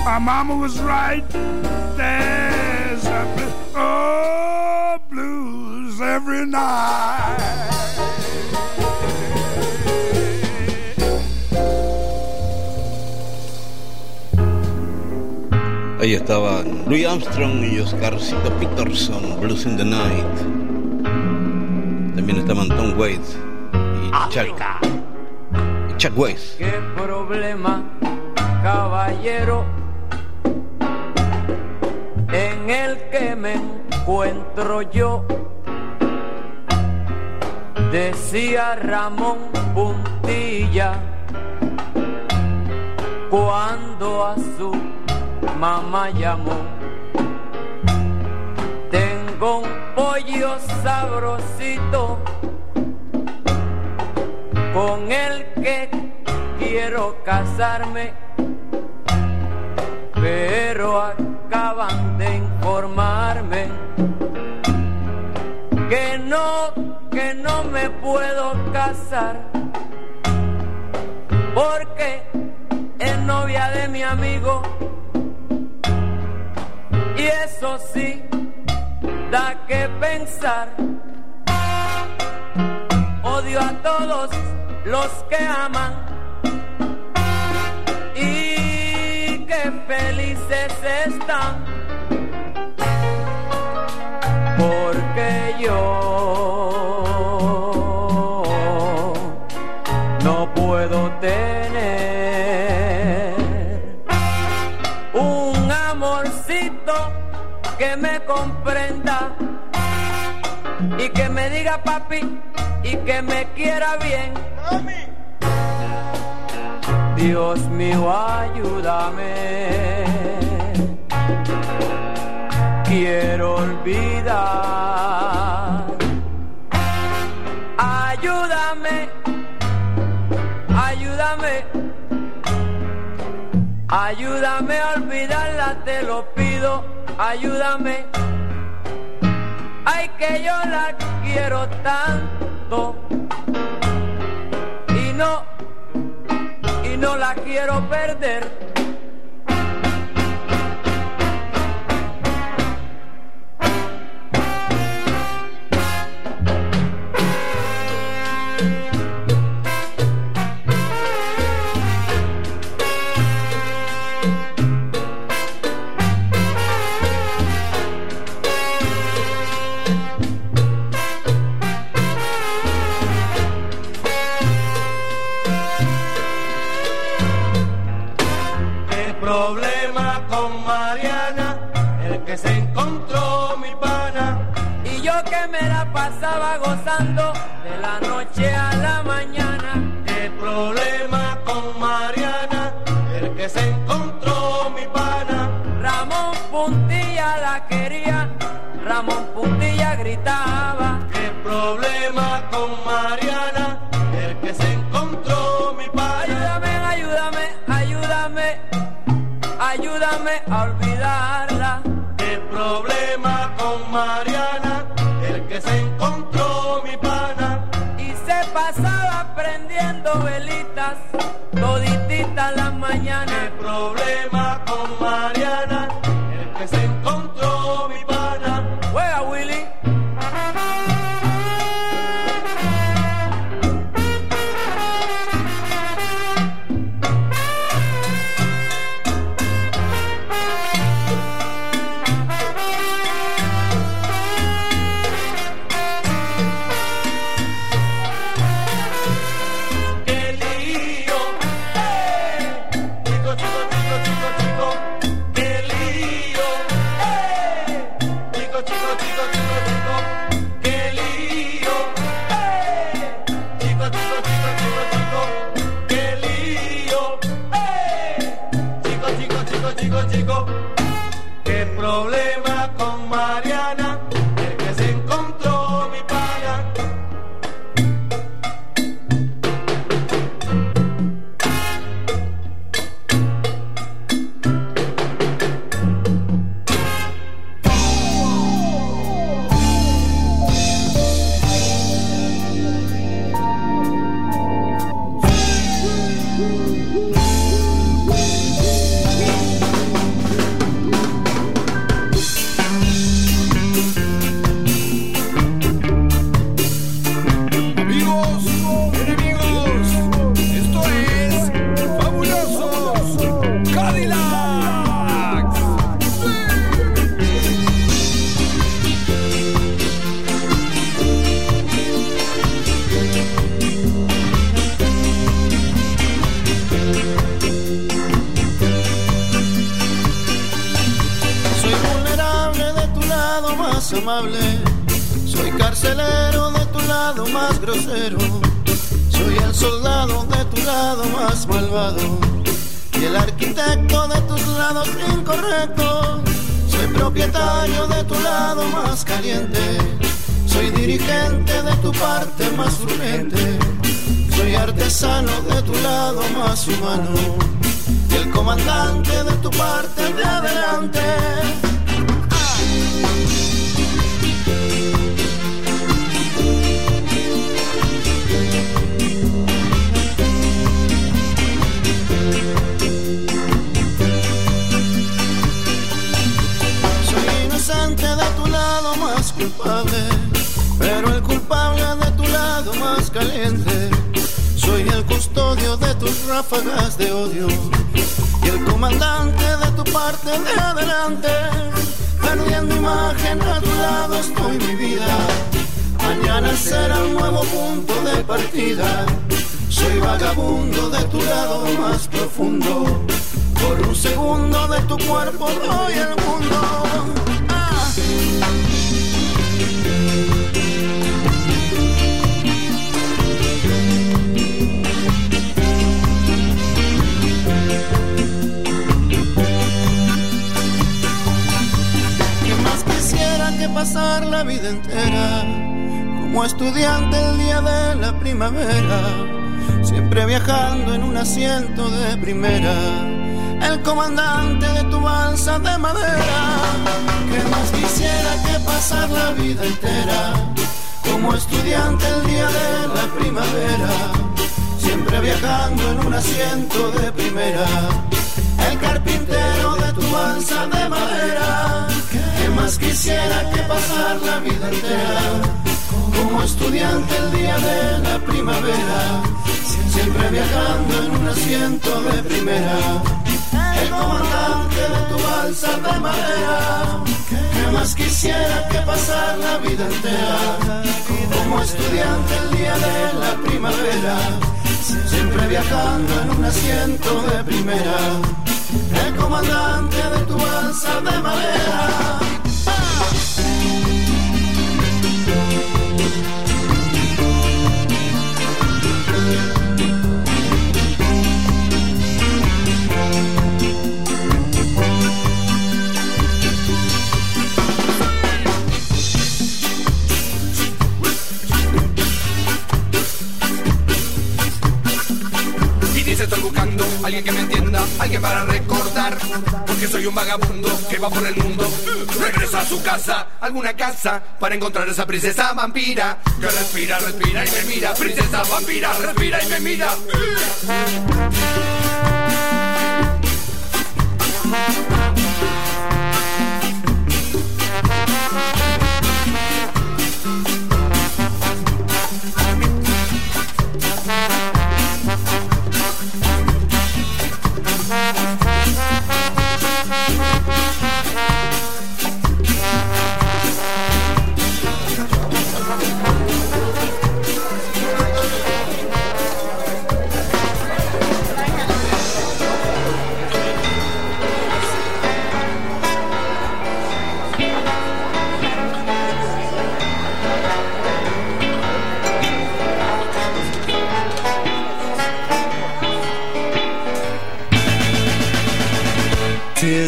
My mama was right. There's a bl- oh, blues every night. Ahí estaban Louis Armstrong y Oscarcito Peterson, Blues in the Night. También estaban Tom Waits y Chuck, y ¿Qué problema, caballero, en el que me encuentro yo? Decía Ramón Puntilla cuando a su mamá llamó. Tengo un pollo sabrosito con el que quiero casarme, pero acaban de informarme que no, que no me puedo casar porque es novia de mi amigo y eso sí da que pensar. Odio a todos los que aman y que felices están. Porque yo no puedo tener un amorcito que me comprenda y que me diga papi y que me quiera bien. Dios mío, ayúdame. Quiero olvidar. Ayúdame, ayúdame. Ayúdame a olvidarla, te lo pido, ayúdame. Ay, que yo la quiero tanto. No la quiero perder. Gozando de la noche a la mañana. El problema con Mariana, el que se encontró mi pana. Ramón Puntilla la quería, Ramón Puntilla gritaba. El problema con Mariana, el que se encontró mi pana. Ayúdame, ayúdame, ayúdame, ayúdame a olvidarla. Y el arquitecto de tus lados incorrectos. Soy propietario de tu lado más caliente. Soy dirigente de tu parte más urgente. Soy artesano de tu lado más humano. Y el comandante de tu parte de adelante. Pero el culpable de tu lado más caliente. Soy el custodio de tus ráfagas de odio y el comandante de tu parte de adelante. Perdiendo imagen a tu lado estoy mi vida. Mañana será un nuevo punto de partida. Soy vagabundo de tu lado más profundo. Por un segundo de tu cuerpo doy el mundo. Ah. Pasar la vida entera como estudiante el día de la primavera? Siempre viajando en un asiento de primera, el comandante de tu balsa de madera. ¿Qué más quisiera que pasar la vida entera como estudiante el día de la primavera? Siempre viajando en un asiento de primera, el carpintero de tu balsa de madera. ¿Qué más quisiera que pasar la vida entera como estudiante el día de la primavera? Siempre viajando en un asiento de primera, el comandante de tu balsa de madera. ¿Qué más quisiera que pasar la vida entera como estudiante el día de la primavera? Siempre viajando en un asiento de primera, el comandante de tu balsa de madera. Estoy buscando alguien que me entienda, alguien para recordar. Porque soy un vagabundo que va por el mundo. Regresa a su casa, alguna casa Para encontrar esa princesa vampira. Que respira, respira y me mira. Princesa vampira, respira y me mira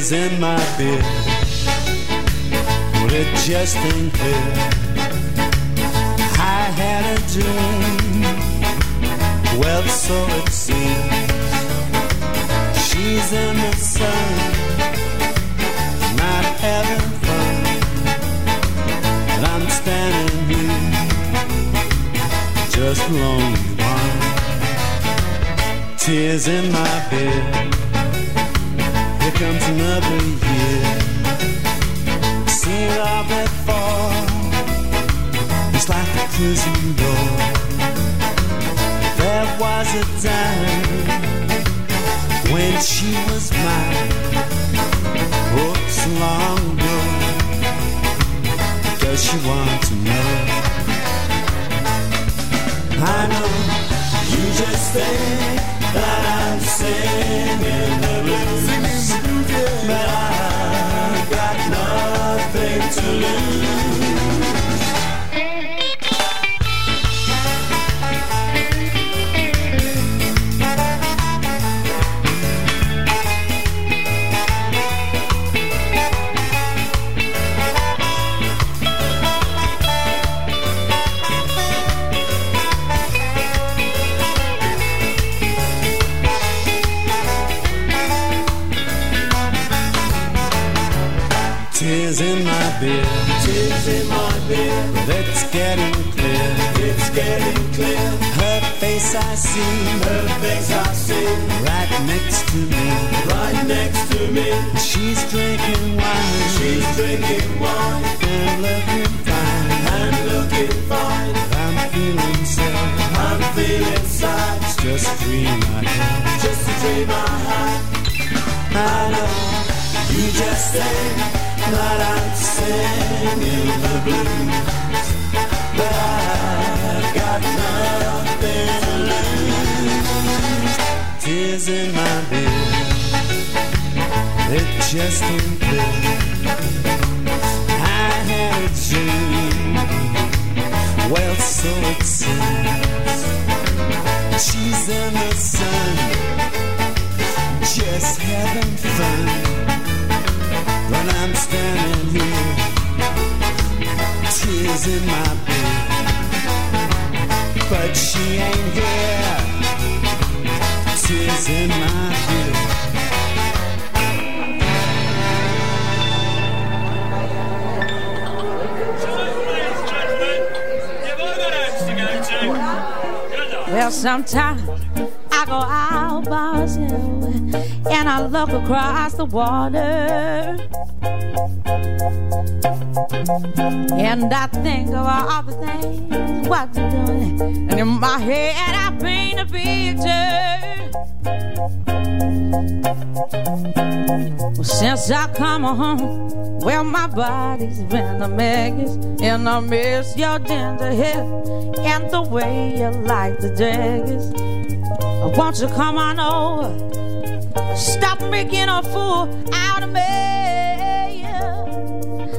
Tears in my beer. Well, it just ain't clear. I had a dream. Well, so it seems. She's in the sun, not having fun. And I'm standing here, just lonely one. Tears in my bed. Here comes another year. Seen it all before. It's like a prison door. There was a time when she was mine. Oh, long ago. Does she want to know? I know you just think that I'm singing the blues, but I got nothing to lose. Face I see. Her face I see. Right next to me. Right next to me. She's drinking wine. She's drinking wine. And looking fine. And looking fine. I'm feeling sad. I'm feeling sad. It's just a dream I had. Just a dream I had. I know you just said that I'm singing the blues, in my bed, it just ain't clear. I had a dream, well, so it seems. She's in the sun just having fun. But I'm standing here, tears in my sometimes I go out myself and I look across the water. And I think of all the things what you're doing. And in my head, I paint a picture. Well, since I come home, well, my body's been a mess. And I miss your ginger hair and the way you like the daggers. Won't you come on over? Stop making a fool out of me.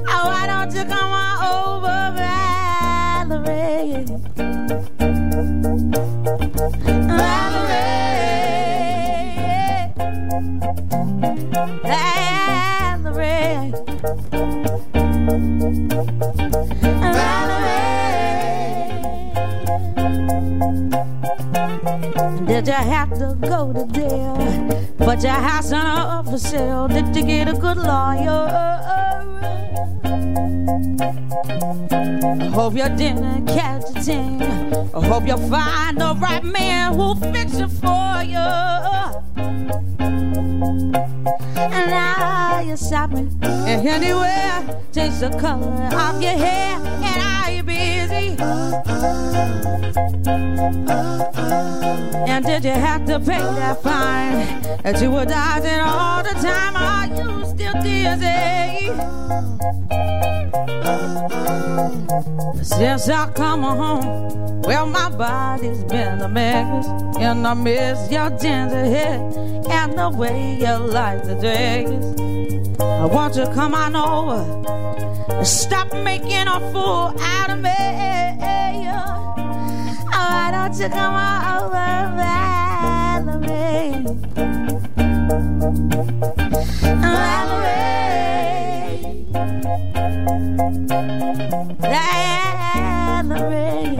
Oh, why don't you come on over, Valerie? Valerie. Valerie. Did you have to go to jail? Put your house on up for sale. Did you get a good lawyer? I hope you didn't catch a thing. I hope you'll find the right man who'll fix it for you. And now you're shopping and anywhere. Change the color of your hair. And are you busy? And did you have to pay that fine that you were dodging all the time? Are you still dizzy? Since I come home, well, my body's been a mess, and I miss your ginger hair and the way you like the days. I want you to come on over and stop making a fool out of me. Oh, why don't you come on over, I'm a ring.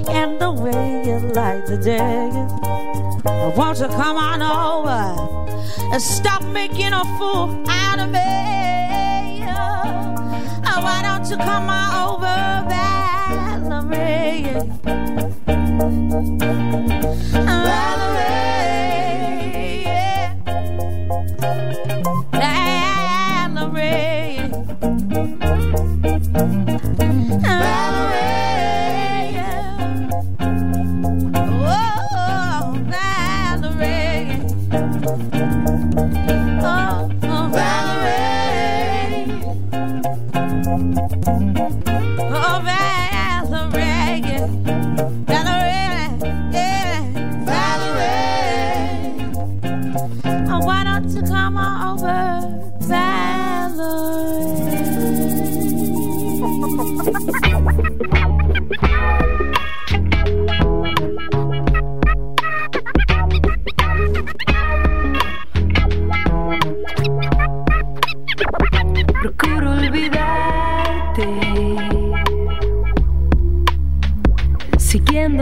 and the way you light the daggers. Won't you come on over and stop making a fool out of me? Oh, why don't you come on over, Valerie? Valerie.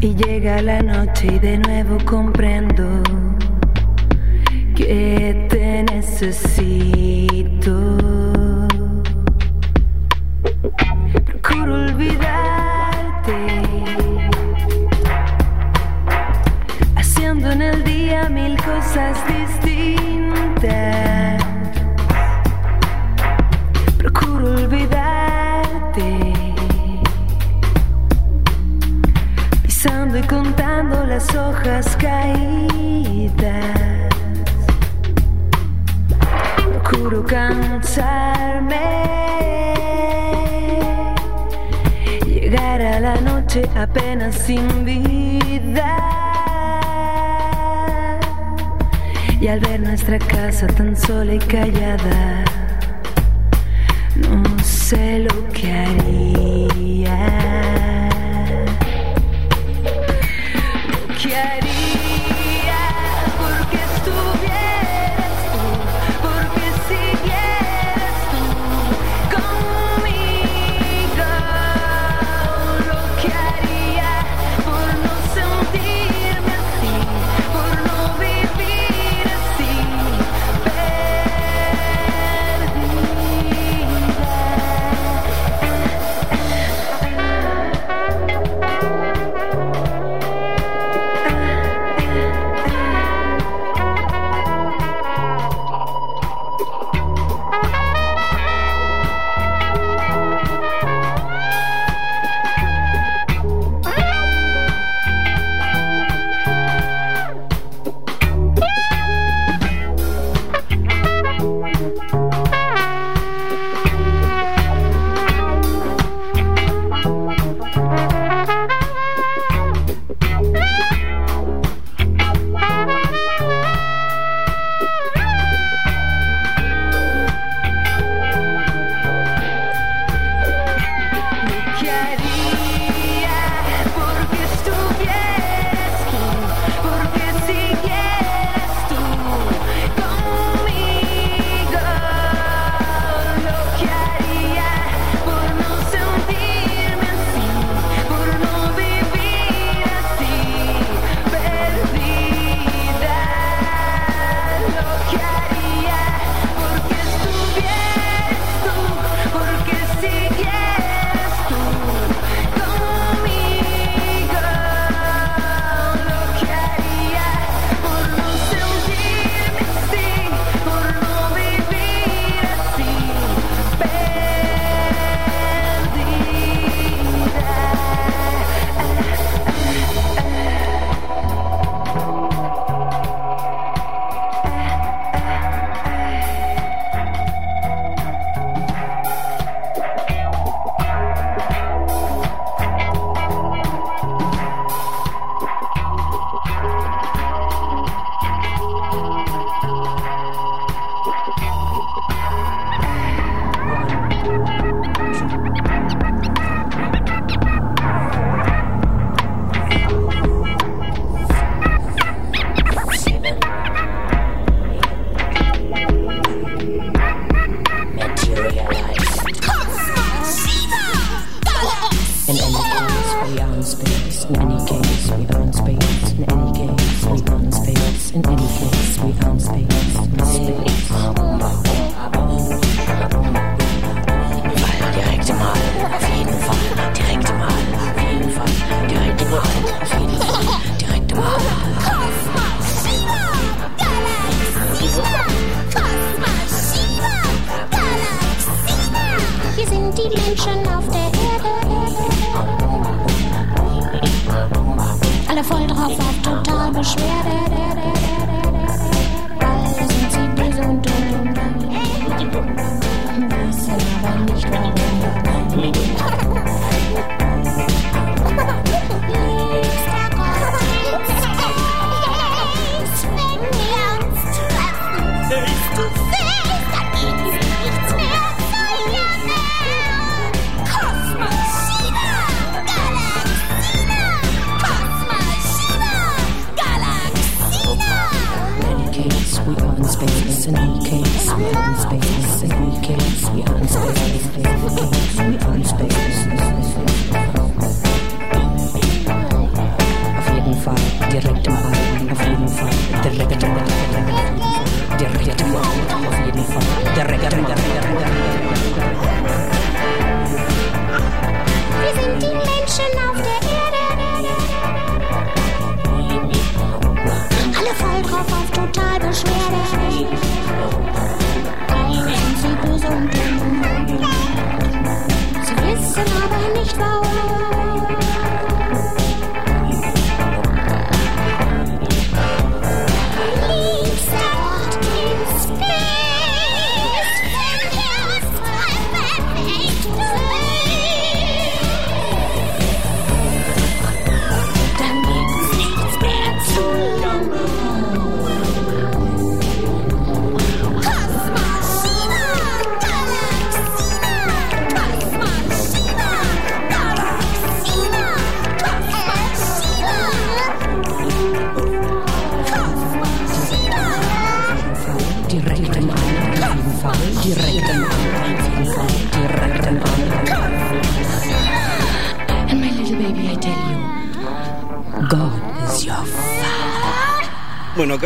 Y llega la noche y de nuevo comprendo que te necesito.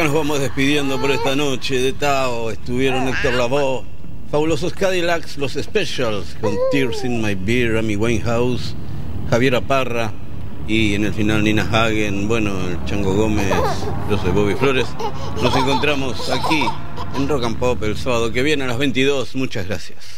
Nos vamos despidiendo por esta noche de Tao. Estuvieron Héctor Lavoe, fabulosos Cadillacs, los Specials, con Tears in My Beer, Amy Winehouse, Javiera Parra y en el final Nina Hagen, bueno, el Chango Gómez, yo soy Bobby Flores. Nos encontramos aquí en Rock and Pop el sábado que viene a las 22. Muchas gracias.